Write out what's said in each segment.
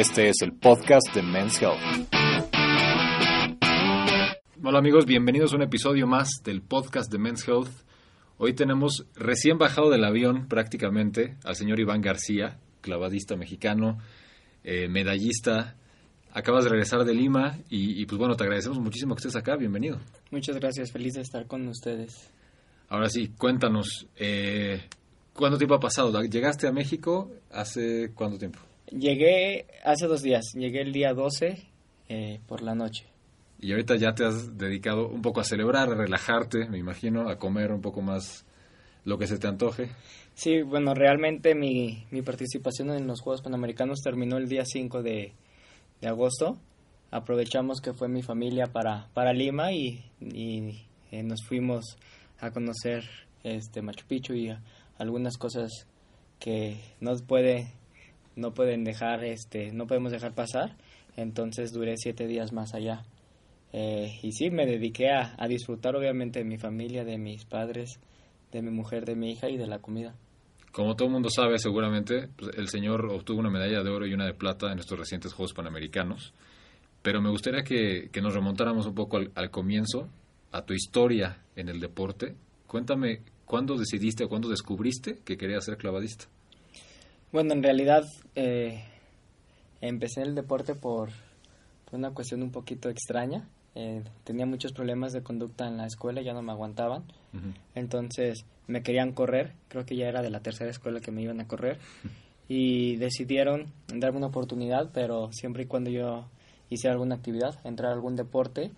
Este es el podcast de Men's Health. Hola amigos, bienvenidos a un episodio más del podcast de Men's Health. Hoy tenemos recién bajado del avión prácticamente al señor Iván García, clavadista mexicano, eh, medallista. Acabas de regresar de Lima y, y, pues bueno, te agradecemos muchísimo que estés acá. Bienvenido. Muchas gracias, feliz de estar con ustedes. Ahora sí, cuéntanos, eh, ¿cuánto tiempo ha pasado? ¿Llegaste a México hace cuánto tiempo? Llegué hace dos días, llegué el día 12 eh, por la noche. Y ahorita ya te has dedicado un poco a celebrar, a relajarte, me imagino, a comer un poco más lo que se te antoje. Sí, bueno, realmente mi, mi participación en los Juegos Panamericanos terminó el día 5 de, de agosto. Aprovechamos que fue mi familia para, para Lima y, y eh, nos fuimos a conocer este Machu Picchu y a, algunas cosas que no puede no pueden dejar este no podemos dejar pasar entonces duré siete días más allá eh, y sí me dediqué a, a, disfrutar obviamente de mi familia de mis padres de mi mujer de mi hija y de la comida como todo el mundo sabe seguramente pues, el señor obtuvo una medalla de oro y una de plata en estos recientes Juegos Panamericanos pero me gustaría que, que nos remontáramos un poco al, al comienzo a tu historia en el deporte. Cuéntame, ¿cuándo decidiste o cuándo descubriste que querías ser clavadista? Bueno, en realidad eh, empecé el deporte por, por, una cuestión un poquito extraña. Eh, tenía muchos problemas de conducta en la escuela, ya no me aguantaban. Uh -huh. Entonces me querían correr, creo que ya era de la tercera escuela que me iban a correr. Y decidieron darme una oportunidad, pero siempre y cuando yo hiciera alguna actividad, entrar a algún deporte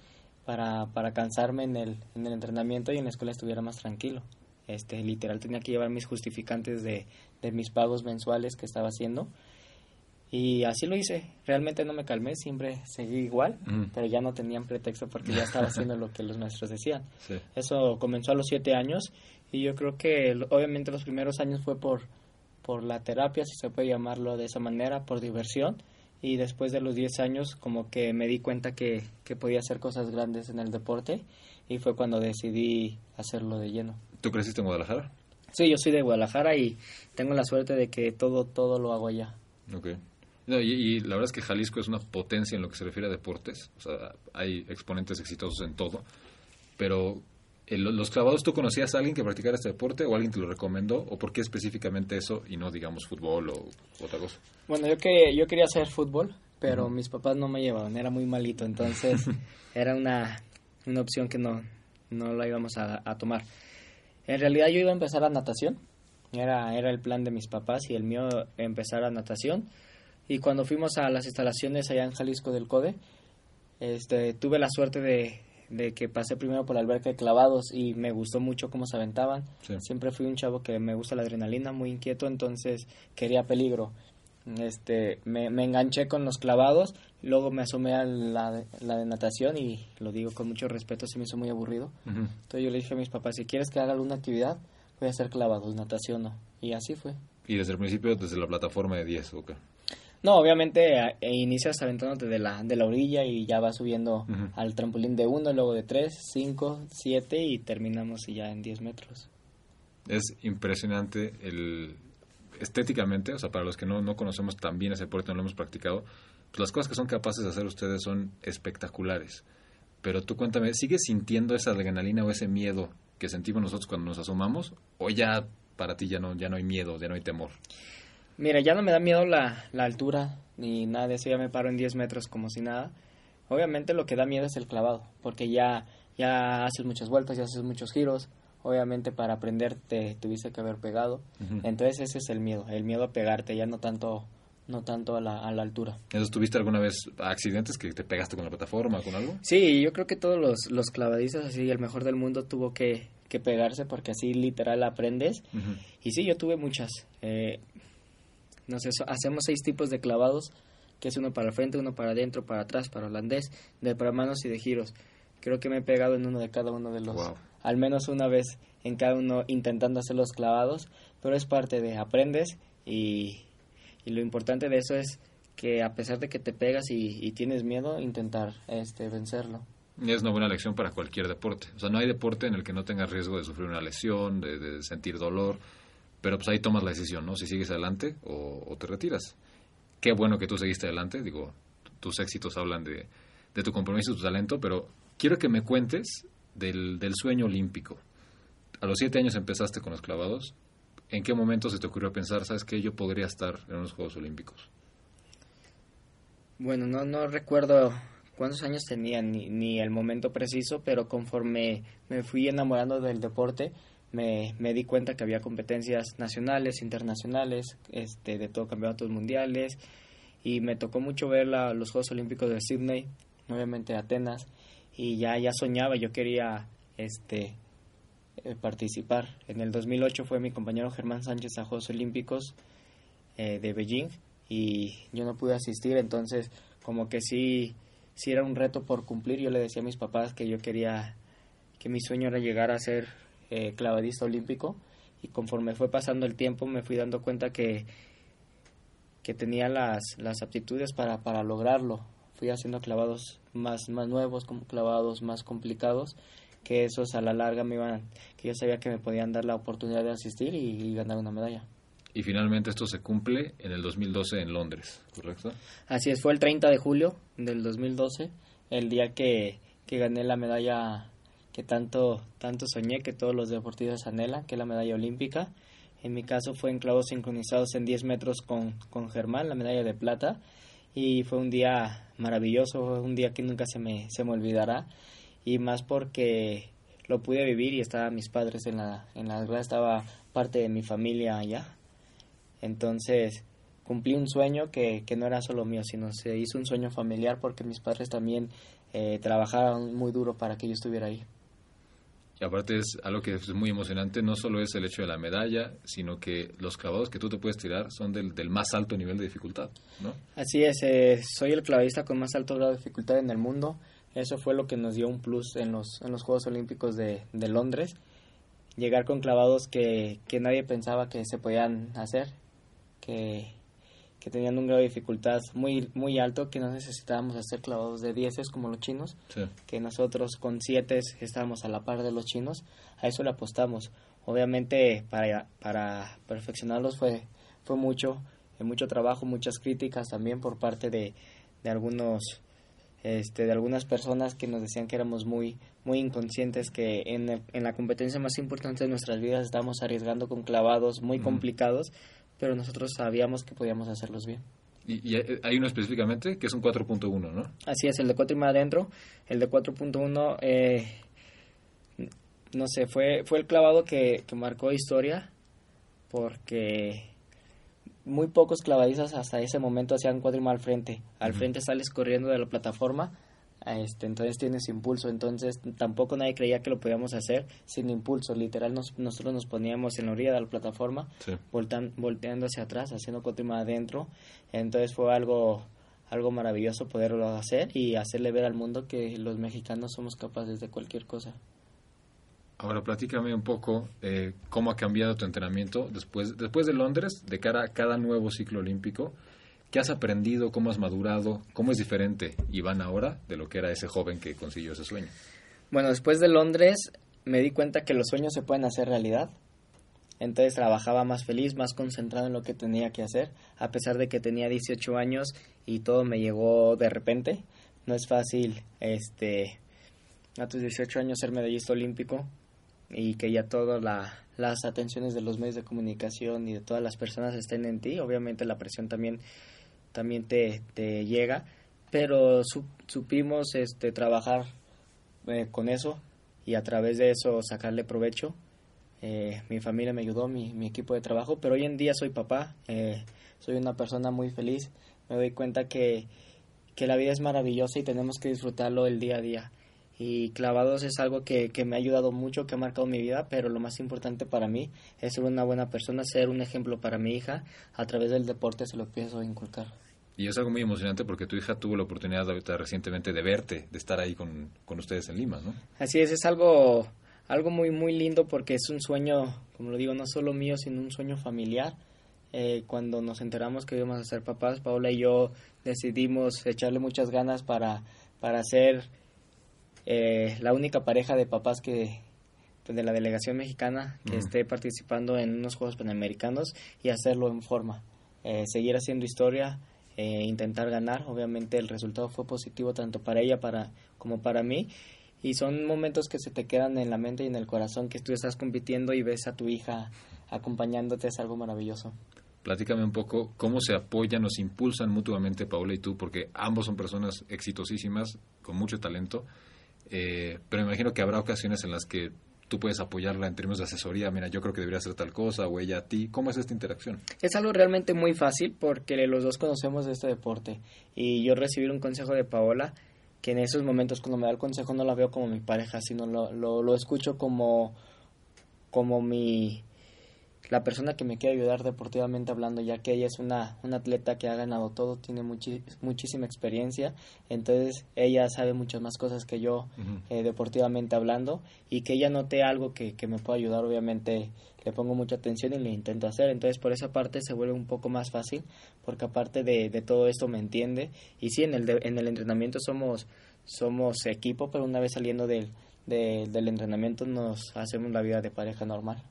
para, para cansarme en el, en el entrenamiento y en la escuela estuviera más tranquilo. Este, literal tenía que llevar mis justificantes de, de mis pagos mensuales que estaba haciendo y así lo hice. Realmente no me calmé, siempre seguí igual, mm. pero ya no tenían pretexto porque ya estaba haciendo lo que los maestros decían. Sí. Eso comenzó a los siete años y yo creo que obviamente los primeros años fue por, por la terapia, si se puede llamarlo de esa manera, por diversión y después de los 10 años como que me di cuenta que, que, podía hacer cosas grandes en el deporte y fue cuando decidí hacerlo de lleno. ¿Tú creciste en Guadalajara? Sí, yo soy de Guadalajara y tengo la suerte de que todo, todo lo hago allá. Ok. No, y, y, la verdad es que Jalisco es una potencia en lo que se refiere a deportes. O sea, hay exponentes exitosos en todo. Pero el, los clavados, ¿tú conocías a alguien que practicara este deporte o alguien te lo recomendó? ¿O por qué específicamente eso y no, digamos, fútbol o otra cosa? Bueno, yo, que, yo quería hacer fútbol, pero uh -huh. mis papás no me llevaban, era muy malito, entonces era una, una opción que no, no la íbamos a, a, tomar. En realidad yo iba a empezar a natación, era, era el plan de mis papás y el mío empezar a natación. Y cuando fuimos a las instalaciones allá en Jalisco del CODE, este, tuve la suerte de, de que pasé primero por la alberca de clavados y me gustó mucho cómo se aventaban. Sí. Siempre fui un chavo que me gusta la adrenalina, muy inquieto, entonces quería peligro. Este, me, me enganché con los clavados, luego me asomé a la, la, de natación y lo digo con mucho respeto, se me hizo muy aburrido. Uh -huh. Entonces yo le dije a mis papás, si quieres que haga alguna actividad, voy a hacer clavados, natación no. Y así fue. ¿Y desde el principio, desde la plataforma de 10 o qué? No, obviamente e inicias aventándote de la, de la orilla y ya vas subiendo uh -huh. al trampolín de 1, luego de 3, 5, 7 y terminamos ya en 10 metros. Es impresionante el estéticamente, o sea, para los que no, no conocemos tan bien ese deporte, no lo hemos practicado, pues las cosas que son capaces de hacer ustedes son espectaculares. Pero tú cuéntame, ¿sigues sintiendo esa adrenalina o ese miedo que sentimos nosotros cuando nos asomamos? ¿O ya para ti ya no, ya no hay miedo, ya no hay temor? Mira, ya no me da miedo la, la altura ni nada de eso, ya me paro en 10 metros como si nada. Obviamente lo que da miedo es el clavado, porque ya, ya haces muchas vueltas, ya haces muchos giros. Obviamente para aprender te tuviste que haber pegado. Uh -huh. Entonces ese es el miedo, el miedo a pegarte, ya no tanto no tanto a la, a la altura. ¿Entonces tuviste alguna vez accidentes que te pegaste con la plataforma o con algo? Sí, yo creo que todos los, los clavadistas, así, el mejor del mundo tuvo que, que pegarse porque así literal aprendes. Uh -huh. Y sí, yo tuve muchas. Eh, no sé, hacemos seis tipos de clavados, que es uno para el frente, uno para adentro, para atrás, para holandés, de para manos y de giros. Creo que me he pegado en uno de cada uno de los, wow. Al menos una vez en cada uno intentando hacer los clavados, pero es parte de aprendes y, y lo importante de eso es que a pesar de que te pegas y, y tienes miedo, intentar este vencerlo. Es una buena lección para cualquier deporte. O sea, no hay deporte en el que no tengas riesgo de sufrir una lesión, de, sentir dolor, pero pues ahí tomas la decisión, ¿no? Si sigues adelante o, o te retiras. qué bueno que tú seguiste adelante, digo, tus éxitos hablan de, de tu compromiso y tu talento, pero quiero que me cuentes del, del sueño olímpico. A los siete años empezaste con los clavados. ¿En qué momento se te ocurrió pensar, sabes que yo podría estar en unos Juegos Olímpicos? Bueno, no, no recuerdo cuántos años tenía ni, ni el momento preciso, pero conforme me fui enamorando del deporte, me, me, di cuenta que había competencias nacionales, internacionales, este, de todo campeonatos mundiales, y me tocó mucho ver la, los Juegos Olímpicos de Sydney, obviamente Atenas, y ya, ya soñaba, yo quería este, eh, participar. En el 2008 fue mi compañero Germán Sánchez a Juegos Olímpicos eh, de Beijing y yo no pude asistir, entonces como que sí, sí era un reto por cumplir. Yo le decía a mis papás que yo quería, que mi sueño era llegar a ser eh, clavadista olímpico y conforme fue pasando el tiempo me fui dando cuenta que, que tenía las, las aptitudes para, para lograrlo. Fui haciendo clavados más, más nuevos, como clavados más complicados, que esos a la larga me iban, que yo sabía que me podían dar la oportunidad de asistir y, y ganar una medalla. Y finalmente esto se cumple en el 2012 en Londres, ¿correcto? Así es, fue el 30 de julio del 2012, el día que, que gané la medalla que tanto, tanto soñé, que todos los deportistas anhelan, que es la medalla olímpica. En mi caso fue en clavos sincronizados en 10 metros con, con Germán, la medalla de plata. Y fue un día maravilloso, un día que nunca se me, se me olvidará. Y más porque lo pude vivir y estaban mis padres en la, en la estaba parte de mi familia allá. Entonces cumplí un sueño que, que no era solo mío, sino se hizo un sueño familiar porque mis padres también eh, trabajaron muy duro para que yo estuviera ahí. Y aparte es algo que es muy emocionante, no solo es el hecho de la medalla, sino que los clavados que tú te puedes tirar son del, del más alto nivel de dificultad, ¿no? Así es, eh, soy el clavadista con más alto grado de dificultad en el mundo. Eso fue lo que nos dio un plus en los, en los Juegos Olímpicos de, de Londres. Llegar con clavados que, que nadie pensaba que se podían hacer, que, que tenían un grado de dificultad muy muy alto, que no necesitábamos hacer clavados de 10 como los chinos, Sí. que nosotros con 7 estábamos a la par de los chinos, a eso le apostamos. Obviamente para, para perfeccionarlos fue, fue mucho, eh, mucho trabajo, muchas críticas también por parte de, de algunos este, de algunas personas que nos decían que éramos muy muy inconscientes que en, el- en la competencia más importante de nuestras vidas estábamos arriesgando con clavados muy complicados pero nosotros sabíamos que podíamos hacerlos bien. Y, y hay- uno específicamente que es un 4.1, ¿no? Así es, el de 4 y más adentro, el de 4.1, eh, no sé, fue, fue el clavado que, que marcó historia porque muy pocos clavadistas hasta ese momento hacían cuatro y más al frente. Al frente sales corriendo de la plataforma, este, entonces tienes impulso, entonces tampoco nadie creía que lo podíamos hacer sin impulso. Literal, nos- nosotros nos poníamos en la orilla de la plataforma Sí. voltan- volteando hacia atrás, haciendo cotima adentro. Entonces fue algo, algo maravilloso poderlo hacer y hacerle ver al mundo que los mexicanos somos capaces de cualquier cosa. Ahora platícame un poco eh, cómo ha cambiado tu entrenamiento después, después de Londres, de cara a cada nuevo ciclo olímpico. ¿Qué has aprendido? ¿Cómo has madurado? ¿Cómo es diferente Iván ahora de lo que era ese joven que consiguió ese sueño? Bueno, después de Londres me di cuenta que los sueños se pueden hacer realidad. Entonces trabajaba más feliz, más concentrado en lo que tenía que hacer, a pesar de que tenía 18 años y todo me llegó de repente. No es fácil, este, a tus 18 años ser medallista olímpico y que ya todas la- las atenciones de los medios de comunicación y de todas las personas estén en ti. Obviamente la presión también, también te, te llega, pero su- supimos este, trabajar eh, con eso y a través de eso sacarle provecho. Eh, mi familia me ayudó, mi, mi equipo de trabajo, pero hoy en día soy papá, eh, soy una persona muy feliz, me doy cuenta que, que la vida es maravillosa y tenemos que disfrutarlo el día a día. Y clavados es algo que, que me ha ayudado mucho, que ha marcado mi vida, pero lo más importante para mí es ser una buena persona, ser un ejemplo para mi hija. A través del deporte se lo pienso inculcar. Y es algo muy emocionante porque tu hija tuvo la oportunidad ahorita recientemente de verte, de estar ahí con, con ustedes en Lima, ¿no? Así es, es algo, algo muy, muy lindo porque es un sueño, como lo digo, no solo mío, sino un sueño familiar. Eh, cuando nos enteramos que íbamos a ser papás, Paola y yo decidimos echarle muchas ganas para, para ser eh, la única pareja de papás que pues, de la delegación mexicana que esté participando en unos Juegos Panamericanos y hacerlo en forma. Eh, seguir haciendo historia, eh, intentar ganar. Obviamente el resultado fue positivo tanto para ella para, como para mí. Y son momentos que se te quedan en la mente y en el corazón que tú estás compitiendo y ves a tu hija acompañándote, es algo maravilloso. Platícame un poco cómo se apoyan o se impulsan mutuamente Paola y tú, porque ambos son personas exitosísimas, con mucho talento, eh, pero me imagino que habrá ocasiones en las que tú puedes apoyarla en términos de asesoría, mira, yo creo que debería hacer tal cosa, o ella a ti. ¿Cómo es esta interacción? Es algo realmente muy fácil porque los dos conocemos este deporte y yo recibir un consejo de Paola, que en esos momentos cuando me da el consejo no la veo como mi pareja, sino lo, lo, lo escucho como, como mi la persona que me quiere ayudar deportivamente hablando, ya que ella es una, una atleta que ha ganado todo, tiene muchísima experiencia, entonces ella sabe muchas más cosas que yo eh, deportivamente hablando y que ella note algo que, que me pueda ayudar, obviamente le pongo mucha atención y le intento hacer, entonces por esa parte se vuelve un poco más fácil, porque aparte de, de todo esto me entiende y sí, en el, en el entrenamiento somos, somos equipo, pero una vez saliendo del, del entrenamiento nos hacemos la vida de pareja normal.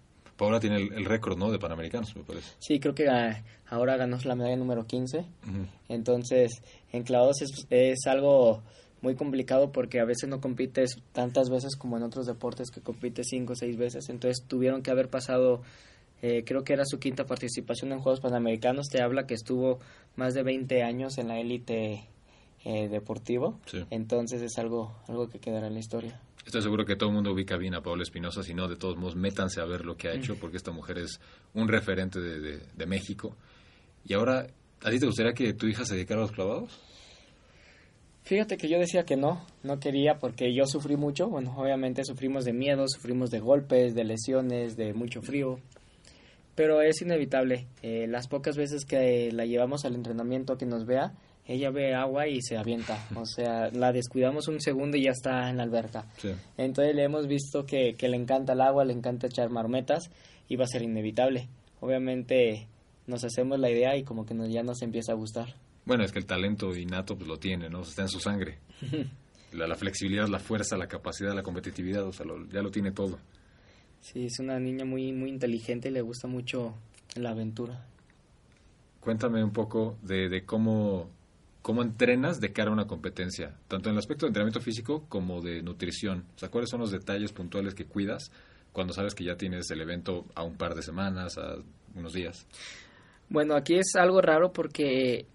Paola tiene el, récord, ¿no? De Panamericanos, me parece. Sí, creo que ah, ahora ganó la medalla número 15. Entonces, en clavos es, es, algo muy complicado porque a veces no compites tantas veces como en otros deportes que compites cinco o seis veces. Entonces, tuvieron que haber pasado, eh, creo que era su quinta participación en Juegos Panamericanos. Te habla que estuvo más de 20 años en la élite eh, deportivo. Entonces, es algo, algo que quedará en la historia. Estoy seguro que todo el mundo ubica bien a Paola Espinosa, si no, de todos modos, métanse a ver lo que ha hecho, porque esta mujer es un referente de, de, México. Y ahora, ¿a ti te gustaría que tu hija se dedicara a los clavados? Fíjate que yo decía que no, no quería porque yo sufrí mucho, bueno, obviamente sufrimos de miedo, sufrimos de golpes, de lesiones, de mucho frío, pero es inevitable. Eh, las pocas veces que la llevamos al entrenamiento que nos vea, ella ve agua y se avienta. O sea, la descuidamos un segundo y ya está en la alberca. Entonces le hemos visto que, que, le encanta el agua, le encanta echar marmetas y va a ser inevitable. Obviamente nos hacemos la idea y como que nos, ya nos empieza a gustar. Bueno, es que el talento innato pues lo tiene, ¿no? está en su sangre. la, la, flexibilidad, la fuerza, la capacidad, la competitividad, o sea, ya lo tiene todo. Sí, es una niña muy, muy inteligente y le gusta mucho la aventura. Cuéntame un poco de, de cómo ¿Cómo entrenas de cara a una competencia? Tanto en el aspecto de entrenamiento físico como de nutrición. O sea, ¿cuáles son los detalles puntuales que cuidas cuando sabes que ya tienes el evento a un par de semanas, a unos días? Bueno, aquí es algo raro porque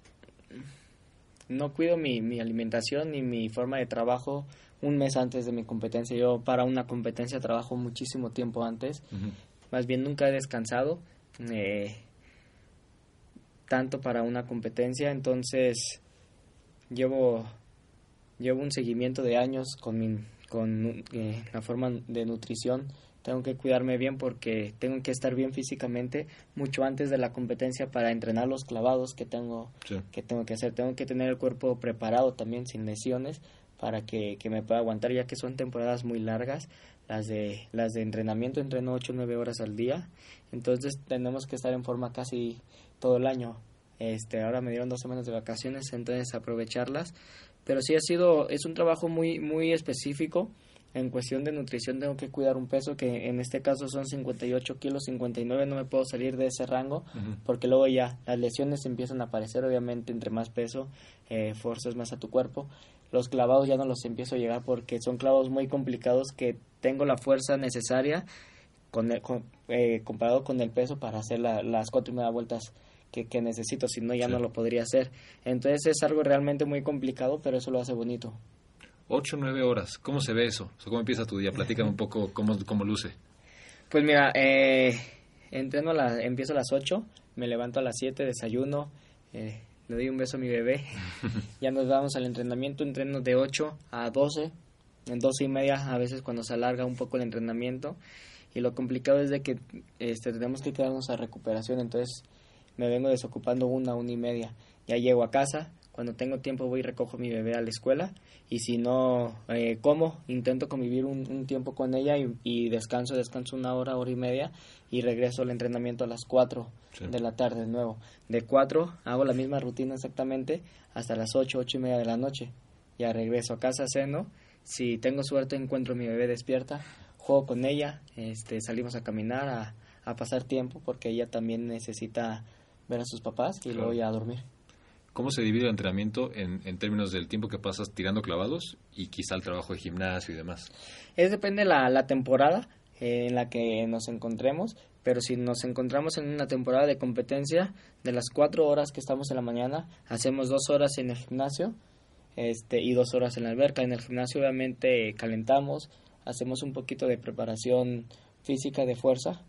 no cuido mi, mi alimentación ni mi forma de trabajo un mes antes de mi competencia. Yo para una competencia trabajo muchísimo tiempo antes. Más bien nunca he descansado. Eh, tanto para una competencia, entonces llevo, llevo un seguimiento de años con, mi, con eh, la forma de nutrición. Tengo que cuidarme bien porque tengo que estar bien físicamente mucho antes de la competencia para entrenar los clavados que tengo, que tengo que hacer. Tengo que tener el cuerpo preparado también sin lesiones para que, que me pueda aguantar ya que son temporadas muy largas. Las de, las de entrenamiento entreno 8 o 9 horas al día. Entonces tenemos que estar en forma casi todo el año. Este, ahora me dieron dos semanas de vacaciones, entonces aprovecharlas. Pero sí ha sido, es un trabajo muy, muy específico. En cuestión de nutrición tengo que cuidar un peso que en este caso son 58 kilos, 59 no me puedo salir de ese rango porque luego ya las lesiones empiezan a aparecer, obviamente entre más peso, eh, forzas más a tu cuerpo. Los clavados ya no los empiezo a llegar porque son clavos muy complicados que tengo la fuerza necesaria con, eh, comparado con el peso para hacer las cuatro y media vueltas que, necesito, si no ya no lo podría hacer. Entonces es algo realmente muy complicado, pero eso lo hace bonito. Ocho, nueve horas, ¿cómo se ve eso? ¿Cómo empieza tu día? Platícame un poco cómo, cómo luce. Pues mira, eh, entreno la, empiezo a las ocho, me levanto a las siete, desayuno, eh, le doy un beso a mi bebé, ya nos vamos al entrenamiento, entreno de ocho a doce, en doce y media a veces cuando se alarga un poco el entrenamiento y lo complicado es de que este, tenemos que quedarnos a recuperación, entonces me vengo desocupando una, una y media. Ya llego a casa, cuando tengo tiempo voy y recojo a mi bebé a la escuela y si no eh, como, intento convivir un, tiempo con ella y, descanso, descanso una hora, hora y media y regreso al entrenamiento a las 4 de la tarde de nuevo. De 4 hago la misma rutina exactamente hasta las 8, 8 y media de la noche. Ya regreso a casa, ceno. Si tengo suerte encuentro a mi bebé despierta, juego con ella, este, salimos a caminar, a, a pasar tiempo porque ella también necesita ver a sus papás y luego ya a dormir. ¿Cómo se divide el entrenamiento en, en, términos del tiempo que pasas tirando clavados y quizá el trabajo de gimnasio y demás? Es depende la, la temporada en la que nos encontremos, pero si nos encontramos en una temporada de competencia, de las cuatro horas que estamos en la mañana, hacemos dos horas en el gimnasio este, y dos horas en la alberca. En el gimnasio obviamente calentamos, hacemos un poquito de preparación física de fuerza.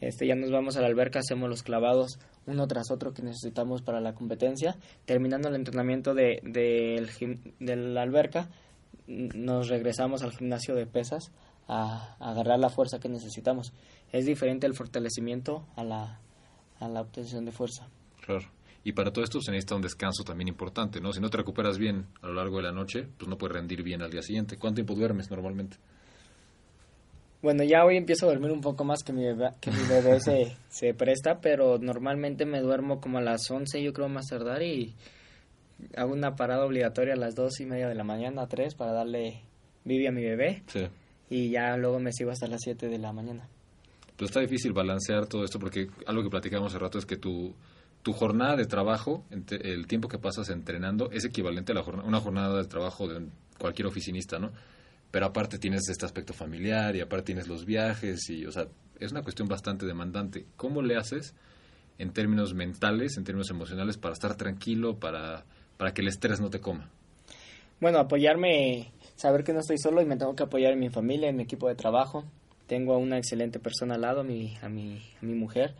este, ya nos vamos a la alberca, hacemos los clavados uno tras otro que necesitamos para la competencia. Terminando el entrenamiento de, de, la alberca, nos regresamos al gimnasio de pesas a, agarrar la fuerza que necesitamos. Es diferente el fortalecimiento a la, a la obtención de fuerza. Claro. Y para todo esto se necesita un descanso también importante, ¿no? Si no te recuperas bien a lo largo de la noche, pues no puedes rendir bien al día siguiente. ¿Cuánto tiempo duermes normalmente? Bueno, ya hoy empiezo a dormir un poco más que mi bebé, que mi bebé se, se presta, pero normalmente me duermo como a las 11, yo creo más tardar, y hago una parada obligatoria a las dos y media de la mañana, a 3, para darle vivi a mi bebé. Sí. Y ya luego me sigo hasta las 7 de la mañana. Pero está difícil balancear todo esto porque algo que platicamos hace rato es que tu, tu jornada de trabajo, el tiempo que pasas entrenando, es equivalente a la una jornada de trabajo de cualquier oficinista, ¿no? Pero aparte tienes este aspecto familiar y aparte tienes los viajes y, o sea, es una cuestión bastante demandante. ¿Cómo le haces en términos mentales, en términos emocionales, para estar tranquilo, para, para que el estrés no te coma? Bueno, apoyarme, saber que no estoy solo y me tengo que apoyar en mi familia, en mi equipo de trabajo, tengo a una excelente persona al lado, a mi, a mi, mi mujer.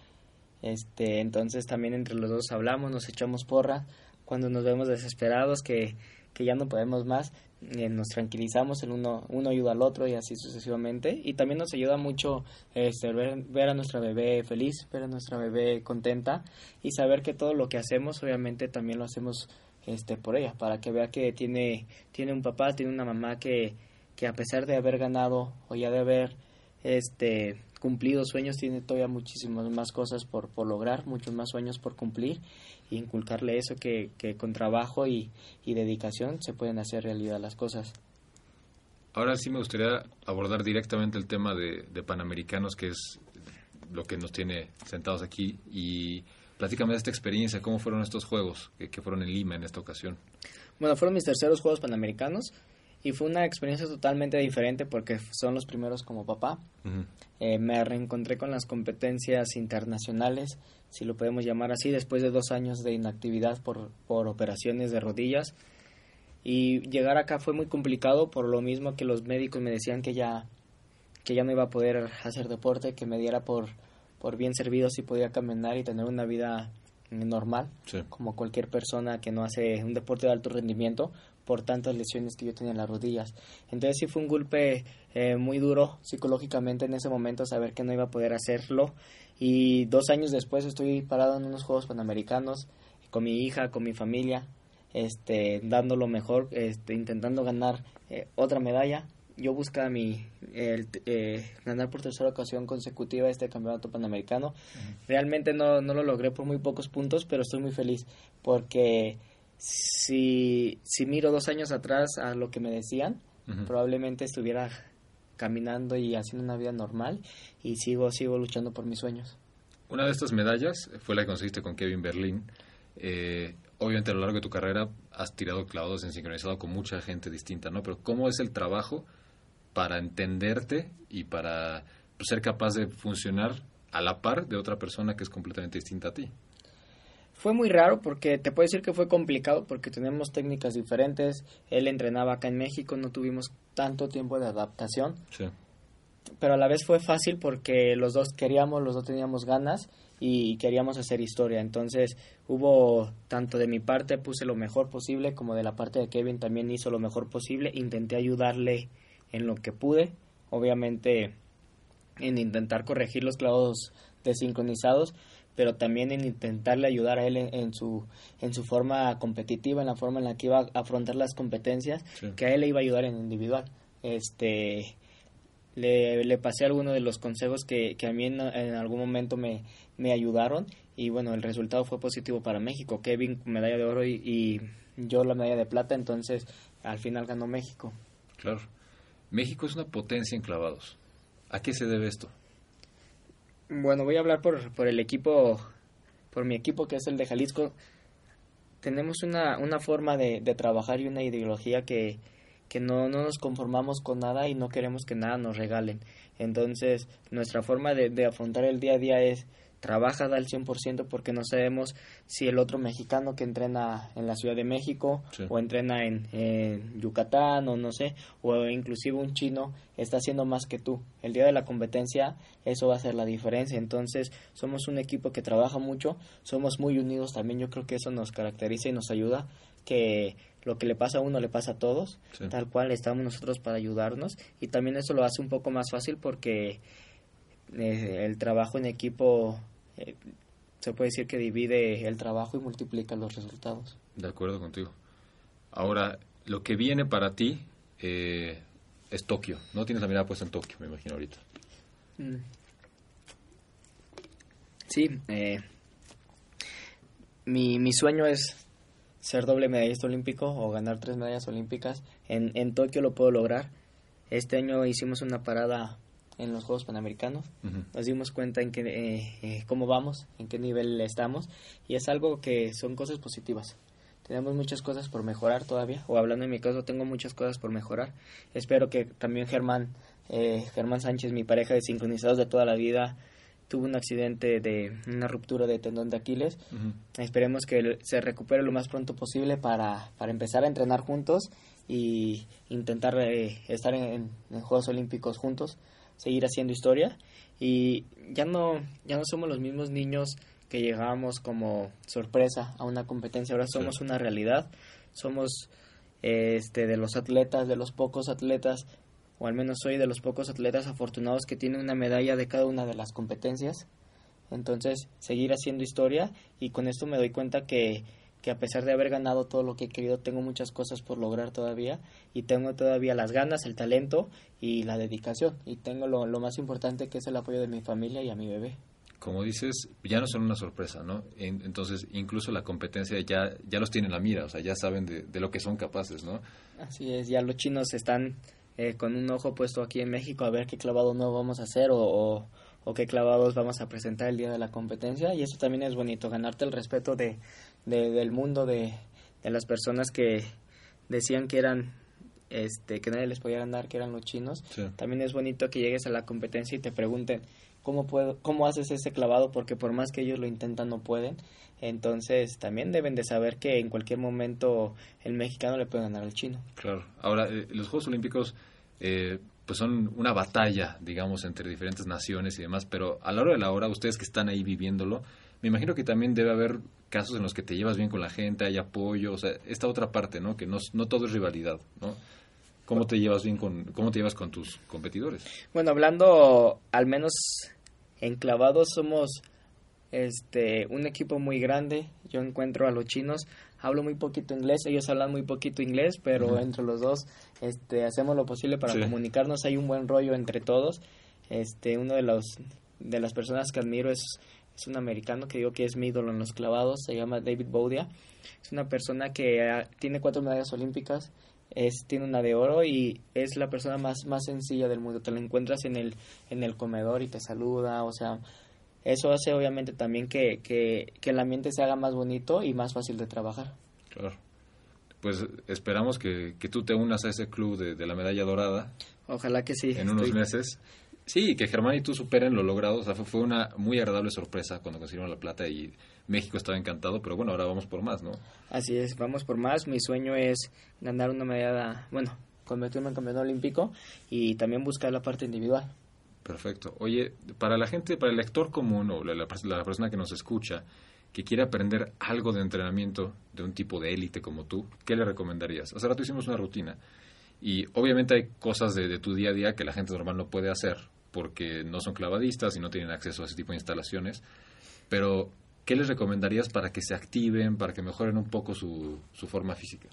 Este, entonces también entre los dos hablamos, nos echamos porra. Cuando nos vemos desesperados, que, que ya no podemos más, eh, nos tranquilizamos, el uno, uno ayuda al otro y así sucesivamente. Y también nos ayuda mucho este, ver, ver a nuestra bebé feliz, ver a nuestra bebé contenta y saber que todo lo que hacemos obviamente también lo hacemos este, por ella, para que vea que tiene, tiene un papá, tiene una mamá que, que a pesar de haber ganado o ya de haber este cumplido sueños tiene todavía muchísimas más cosas por, por lograr, muchos más sueños por cumplir y inculcarle eso que, que con trabajo y, y dedicación se pueden hacer realidad las cosas. Ahora sí me gustaría abordar directamente el tema de, de Panamericanos, que es lo que nos tiene sentados aquí, y platícame de esta experiencia, cómo fueron estos juegos que, que fueron en Lima en esta ocasión. Bueno, fueron mis terceros Juegos Panamericanos y fue una experiencia totalmente diferente porque son los primeros como papá. Eh, me reencontré con las competencias internacionales, si lo podemos llamar así, después de dos años de inactividad por, por operaciones de rodillas. Y llegar acá fue muy complicado por lo mismo que los médicos me decían que ya, que ya no iba a poder hacer deporte, que me diera por, por bien servido si podía caminar y tener una vida normal, como cualquier persona que no hace un deporte de alto rendimiento, por tantas lesiones que yo tenía en las rodillas. Entonces sí fue un golpe eh, muy duro psicológicamente en ese momento saber que no iba a poder hacerlo y dos años después estoy parado en unos Juegos Panamericanos con mi hija, con mi familia, este, dando lo mejor, este, intentando ganar eh, otra medalla. Yo buscaba mi, el, eh, ganar por tercera ocasión consecutiva este campeonato panamericano. Realmente no, no lo logré por muy pocos puntos, pero estoy muy feliz porque si, si miro dos años atrás a lo que me decían, probablemente estuviera caminando y haciendo una vida normal y sigo, sigo luchando por mis sueños. Una de estas medallas fue la que conseguiste con Kevin Berlin. Eh, obviamente a lo largo de tu carrera has tirado clavados en sincronizado con mucha gente distinta, ¿no? Pero ¿cómo es el trabajo para entenderte y para pues, ser capaz de funcionar a la par de otra persona que es completamente distinta a ti? Fue muy raro porque te puedo decir que fue complicado porque tenemos técnicas diferentes. Él entrenaba acá en México, no tuvimos tanto tiempo de adaptación. Sí. Pero a la vez fue fácil porque los dos queríamos, los dos teníamos ganas y queríamos hacer historia. Entonces hubo, tanto de mi parte puse lo mejor posible, como de la parte de Kevin también hizo lo mejor posible. Intenté ayudarle en lo que pude. Obviamente en intentar corregir los clavos desincronizados, pero también en intentarle ayudar a él en, su en su forma competitiva, en la forma en la que iba a afrontar las competencias, que a él le iba a ayudar en individual. Este le, le pasé algunos de los consejos que, que a mí en, algún momento me, me ayudaron y bueno, el resultado fue positivo para México. Kevin medalla de oro y, y yo la medalla de plata, entonces al final ganó México. Claro. México es una potencia en clavados. ¿A qué se debe esto? Bueno, voy a hablar por, por el equipo, por mi equipo que es el de Jalisco. tenemos una, una forma de, de trabajar y una ideología que, que no, no nos conformamos con nada y no queremos que nada nos regalen. Entonces, nuestra forma de, de afrontar el día a día es trabaja al 100% porque no sabemos si el otro mexicano que entrena en la Ciudad de México Sí. o entrena en, en Yucatán o no sé, o inclusive un chino está haciendo más que tú. El día de la competencia eso va a hacer la diferencia. Entonces somos un equipo que trabaja mucho, somos muy unidos también. Yo creo que eso nos caracteriza y nos ayuda que lo que le pasa a uno le pasa a todos, Sí. tal cual estamos nosotros para ayudarnos y también eso lo hace un poco más fácil porque eh, el trabajo en equipo eh, se puede decir que divide el trabajo y multiplica los resultados. De acuerdo contigo. Ahora, lo que viene para ti eh, es Tokio. No tienes la mirada puesta en Tokio, me imagino ahorita. Mm. Sí, eh, mi, mi sueño es ser doble medallista olímpico o ganar tres medallas olímpicas. En, en Tokio lo puedo lograr. Este año hicimos una parada en los Juegos Panamericanos. Ujú. Nos dimos cuenta en qué, eh, eh, cómo vamos, en qué nivel estamos y es algo que son cosas positivas. Tenemos muchas cosas por mejorar todavía, o hablando en mi caso, tengo muchas cosas por mejorar. Espero que también Germán, eh, Germán Sánchez, mi pareja de sincronizados de toda la vida, tuvo un accidente de una ruptura de tendón de Aquiles. Ujú. Esperemos que se recupere lo más pronto posible para, para empezar a entrenar juntos y intentar eh, estar en, en Juegos Olímpicos juntos, seguir haciendo historia y ya no ya no somos los mismos niños que llegábamos como sorpresa a una competencia, ahora Sí. somos una realidad, somos este de los atletas, de los pocos atletas o al menos soy de los pocos atletas afortunados que tienen una medalla de cada una de las competencias. Entonces, seguir haciendo historia y con esto me doy cuenta que, que a pesar de haber ganado todo lo que he querido, tengo muchas cosas por lograr todavía y tengo todavía las ganas, el talento y la dedicación. Y tengo lo, lo más importante que es el apoyo de mi familia y a mi bebé. Como dices, ya no son una sorpresa, ¿no? En- entonces, incluso la competencia ya, ya los tiene en la mira, o sea, ya saben de, de lo que son capaces, ¿no? Así es, ya los chinos están eh, con un ojo puesto aquí en México a ver qué clavado nuevo vamos a hacer o, o, o qué clavados vamos a presentar el día de la competencia y eso también es bonito, ganarte el respeto de, de- del mundo, de, de las personas que decían que eran este que nadie les podía ganar, que eran los chinos. Sí. También es bonito que llegues a la competencia y te pregunten cómo puedo, cómo haces ese clavado, porque por más que ellos lo intentan no pueden. Entonces también deben de saber que en cualquier momento el mexicano le puede ganar al chino. Claro. Ahora, eh, los Juegos Olímpicos eh, pues son una batalla, digamos, entre diferentes naciones y demás, pero a la hora de la hora, ustedes que están ahí viviéndolo, me imagino que también debe haber casos en los que te llevas bien con la gente, hay apoyo, o sea, esta otra parte, ¿no? Que no, no todo es rivalidad, ¿no? ¿Cómo te llevas bien con, cómo te llevas con tus competidores? Bueno, hablando al menos en clavados somos este un equipo muy grande. Yo encuentro a los chinos, hablo muy poquito inglés, ellos hablan muy poquito inglés, pero entre los dos este hacemos lo posible para Sí. comunicarnos, hay un buen rollo entre todos. Este uno de los de las personas que admiro es es un americano que digo que es mi ídolo en los clavados, se llama David Boudia. Es una persona que ah, tiene cuatro medallas olímpicas, es tiene una de oro y es la persona más más sencilla del mundo. Te la encuentras en el en el comedor y te saluda, o sea, eso hace obviamente también que, que, que el ambiente se haga más bonito y más fácil de trabajar. Claro. Pues esperamos que, que tú te unas a ese club de, de la medalla dorada Ojalá que sí. en unos estoy- meses. Sí, que Germán y tú superen lo logrado. O sea, fue, fue una muy agradable sorpresa cuando consiguieron la plata y México estaba encantado, pero bueno, ahora vamos por más, ¿no? Así es, vamos por más. Mi sueño es ganar una medalla, bueno, convertirme en campeón olímpico y también buscar la parte individual. Perfecto. Oye, para la gente, para el lector común o la, la pers- la persona que nos escucha, que quiere aprender algo de entrenamiento de un tipo de élite como tú, ¿qué le recomendarías? Hace rato hicimos una rutina y obviamente hay cosas de, de tu día a día que la gente normal no puede hacer porque no son clavadistas y no tienen acceso a ese tipo de instalaciones, pero ¿qué les recomendarías para que se activen, para que mejoren un poco su, su forma física?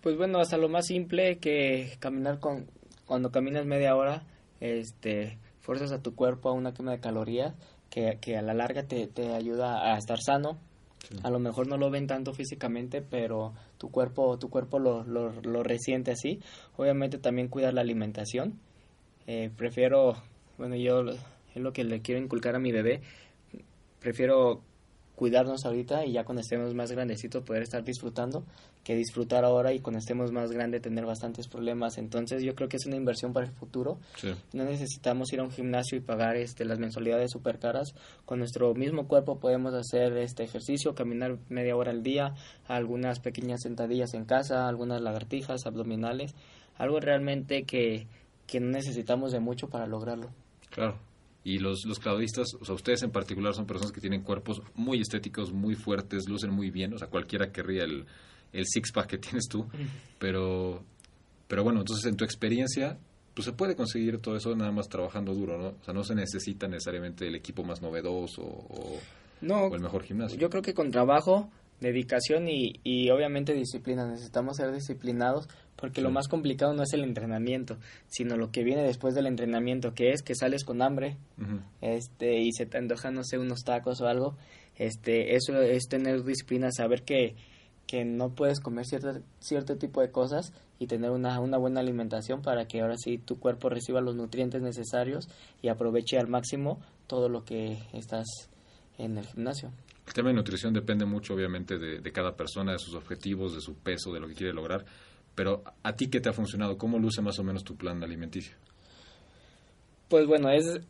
Pues bueno, hasta lo más simple que caminar con cuando caminas media hora, este, fuerzas a tu cuerpo a una quema de calorías que, que a la larga te, te ayuda a estar sano. Sí. A lo mejor no lo ven tanto físicamente, pero tu cuerpo tu cuerpo lo, lo, lo resiente así. Obviamente también cuidar la alimentación. Eh, prefiero, bueno, yo es lo que le quiero inculcar a mi bebé. Prefiero cuidarnos ahorita y ya cuando estemos más grandecitos poder estar disfrutando que disfrutar ahora y cuando estemos más grandes tener bastantes problemas. Entonces yo creo que es una inversión para el futuro. No necesitamos ir a un gimnasio y pagar este, las mensualidades super caras. Con nuestro mismo cuerpo podemos hacer este ejercicio, caminar media hora al día, algunas pequeñas sentadillas en casa, algunas lagartijas, abdominales, algo realmente que, que no necesitamos de mucho para lograrlo. Claro, y los, los claudistas, o sea, ustedes en particular son personas que tienen cuerpos muy estéticos, muy fuertes, lucen muy bien, o sea, cualquiera querría el, el six-pack que tienes tú, pero, pero bueno, entonces en tu experiencia, pues se puede conseguir todo eso nada más trabajando duro, ¿no? O sea, no se necesita necesariamente el equipo más novedoso o, no, el mejor gimnasio. Yo creo que con trabajo, dedicación y, y obviamente disciplina, necesitamos ser disciplinados porque lo más complicado no es el entrenamiento, sino lo que viene después del entrenamiento, que es que sales con hambre este y se te antoja, no sé, unos tacos o algo. Este, eso es tener disciplina, saber que, que no puedes comer cierto, cierto tipo de cosas y tener una, una buena alimentación para que ahora sí tu cuerpo reciba los nutrientes necesarios y aproveche al máximo todo lo que estás en el gimnasio. El tema de nutrición depende mucho, obviamente, de, cada persona, de sus objetivos, de su peso, de lo que quiere lograr. Pero a ti qué te ha funcionado, cómo luce más o menos tu plan alimenticio. Pues bueno, es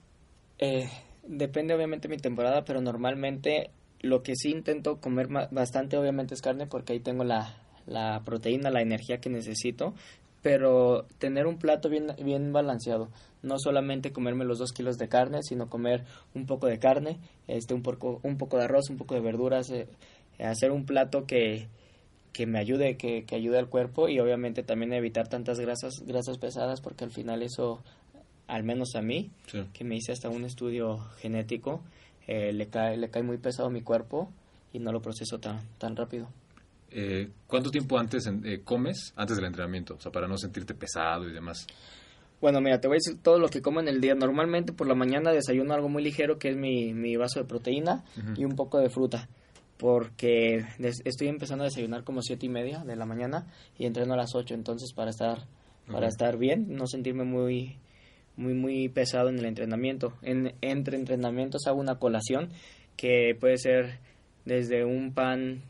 eh, depende obviamente de mi temporada, pero normalmente lo que sí intento comer bastante obviamente es carne porque ahí tengo la, la proteína, la energía que necesito, pero tener un plato bien, bien balanceado. No solamente comerme los dos kilos de carne, sino comer un poco de carne, este, un, poco, un poco de arroz, un poco de verduras, eh, hacer un plato que, que me ayude, que, que, ayude al cuerpo y obviamente también evitar tantas grasas, grasas pesadas porque al final eso, al menos a mí, que me hice hasta un estudio genético, eh, le, cae, le cae muy pesado a mi cuerpo y no lo proceso tan, tan rápido. Eh, ¿Cuánto tiempo antes eh, comes antes del entrenamiento? O sea, para no sentirte pesado y demás. Bueno, mira, te voy a decir todo lo que como en el día. Normalmente por la mañana desayuno algo muy ligero que es mi, mi vaso de proteína y un poco de fruta porque estoy empezando a desayunar como siete y media de la mañana y entreno a las ocho, entonces para estar para estar bien, no sentirme muy muy muy pesado en el entrenamiento. En, entre entrenamientos hago una colación que puede ser desde un pan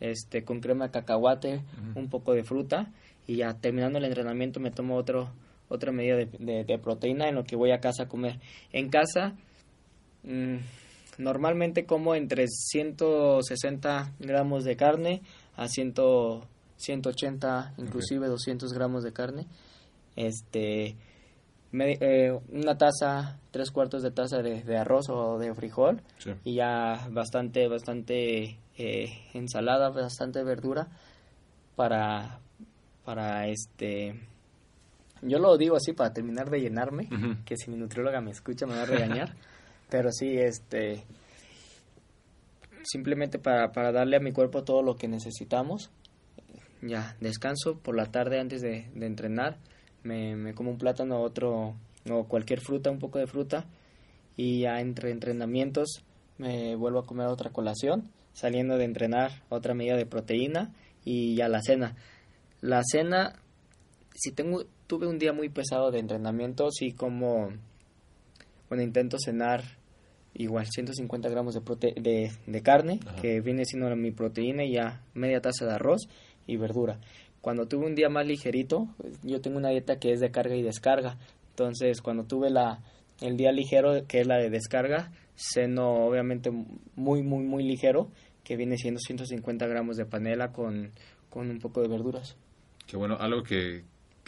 este con crema de cacahuate, un poco de fruta y ya terminando el entrenamiento me tomo otro otra medida de, de, proteína en lo que voy a casa a comer. En casa mmm, Normalmente como entre 160 gramos de carne a 100, 180, inclusive 200 gramos de carne. Este, eh, una taza, tres cuartos de taza de, arroz o de frijol y ya bastante, bastante eh, ensalada, bastante verdura para, para este, yo lo digo así para terminar de llenarme, que si mi nutrióloga me escucha me va a regañar. Pero sí, este, simplemente para, para darle a mi cuerpo todo lo que necesitamos. Ya, descanso por la tarde antes de, de entrenar. Me, me, como un plátano, otro, o cualquier fruta, un poco de fruta. Y ya entre entrenamientos me vuelvo a comer otra colación. Saliendo de entrenar, otra medida de proteína. Y ya la cena. La cena, si tengo, tuve un día muy pesado de entrenamiento, sí como, bueno, intento cenar igual 150 gramos de, de, carne, que viene siendo mi proteína y ya media taza de arroz y verdura. Cuando tuve un día más ligerito, yo tengo una dieta que es de carga y descarga. Entonces, cuando tuve la, el día ligero, que es la de descarga, ceno obviamente muy, muy, muy ligero, que viene siendo 150 gramos de panela con, con un poco de verduras. Qué bueno, algo que,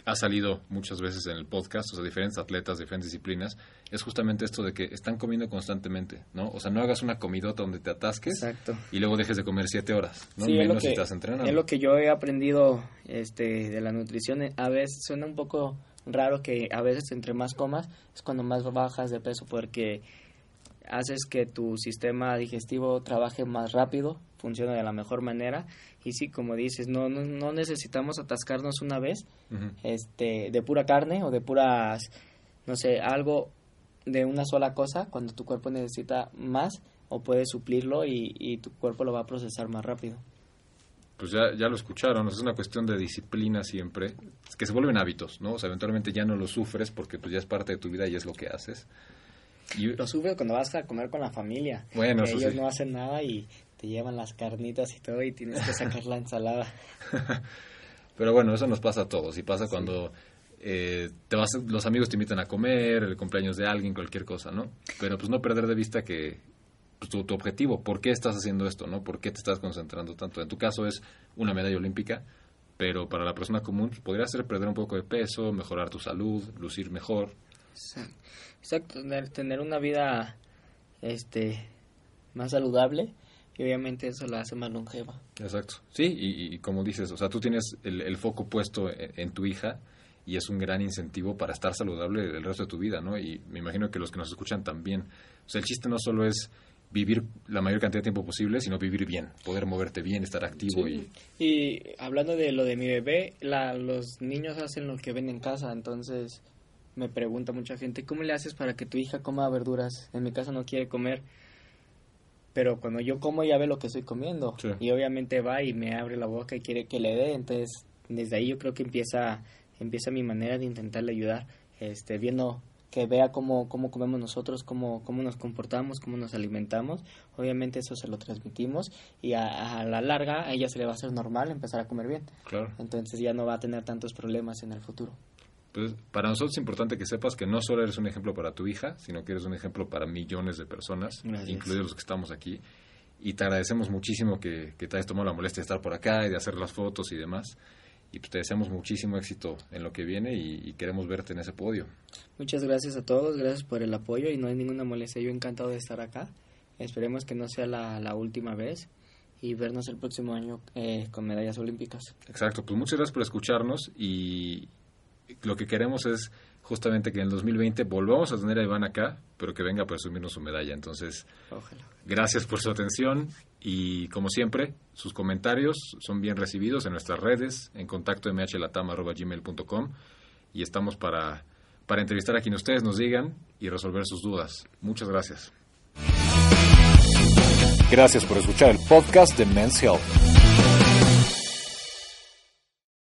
ha salido muchas veces en el podcast, o sea, diferentes atletas, diferentes disciplinas, es justamente esto de que están comiendo constantemente, ¿no? O sea, no hagas una comidota donde te atasques y luego dejes de comer siete horas, ¿no? Menos es lo que, si estás entrenando. Es lo que yo he aprendido este, de la nutrición. A veces suena un poco raro que a veces entre más comas es cuando más bajas de peso porque haces que tu sistema digestivo trabaje más rápido, funcione de la mejor manera y sí, como dices, no, no, necesitamos atascarnos una vez este, de pura carne o de puras, no sé, algo de una sola cosa cuando tu cuerpo necesita más o puedes suplirlo y, y tu cuerpo lo va a procesar más rápido. Pues ya, ya lo escucharon, es una cuestión de disciplina siempre, que se vuelven hábitos, ¿no? O sea, eventualmente ya no lo sufres porque pues ya es parte de tu vida y es lo que haces. Lo sufres cuando vas a comer con la familia. Bueno, ellos no hacen nada y te llevan las carnitas y todo y tienes que sacar la ensalada. Pero bueno, eso nos pasa a todos y pasa cuando eh, te vas, los amigos te invitan a comer, el cumpleaños de alguien, cualquier cosa, ¿no? Pero pues no perder de vista que pues, tu, tu, objetivo, ¿por qué estás haciendo esto, no? ¿Por qué te estás concentrando tanto? En tu caso es una medalla olímpica, pero para la persona común pues, podría ser perder un poco de peso, mejorar tu salud, lucir mejor. Exacto, tener una vida este más saludable y obviamente eso la hace más longeva. Exacto, sí, y, y como dices, o sea, tú tienes el, el foco puesto en, en, tu hija y es un gran incentivo para estar saludable el resto de tu vida, ¿no? Y me imagino que los que nos escuchan también. O sea, el chiste no solo es vivir la mayor cantidad de tiempo posible, sino vivir bien, poder moverte bien, estar activo sí. y... Y hablando de lo de mi bebé, la, los niños hacen lo que ven en casa, entonces me pregunta mucha gente, ¿cómo le haces para que tu hija coma verduras? En mi casa no quiere comer pero cuando yo como ya ve lo que estoy comiendo sí. y obviamente va y me abre la boca y quiere que le dé entonces desde ahí yo creo que empieza empieza mi manera de intentarle ayudar este viendo que vea cómo, cómo comemos nosotros, cómo, cómo nos comportamos, cómo nos alimentamos. Obviamente eso se lo transmitimos y a, a, la larga a ella se le va a hacer normal empezar a comer bien. Claro. Entonces ya no va a tener tantos problemas en el futuro. Pues para nosotros es importante que sepas que no solo eres un ejemplo para tu hija, sino que eres un ejemplo para millones de personas, Gracias. incluidos los que estamos aquí. Y te agradecemos muchísimo que, que te hayas tomado la molestia de estar por acá y de hacer las fotos y demás. Y pues te deseamos muchísimo éxito en lo que viene y, y, queremos verte en ese podio. Muchas gracias a todos, gracias por el apoyo y no hay ninguna molestia. Yo encantado de estar acá. Esperemos que no sea la, la última vez y vernos el próximo año eh, con medallas olímpicas. Exacto, pues muchas gracias por escucharnos y, lo que queremos es justamente que en el 2020 volvamos a tener a Iván acá, pero que venga a presumirnos su medalla. Entonces, Ojalá. gracias por su atención y como siempre, sus comentarios son bien recibidos en nuestras redes, en contacto mhlatam.gmail.com y estamos para, para entrevistar a quien ustedes nos digan y resolver sus dudas. Muchas gracias. Gracias por escuchar el podcast de Men's Health.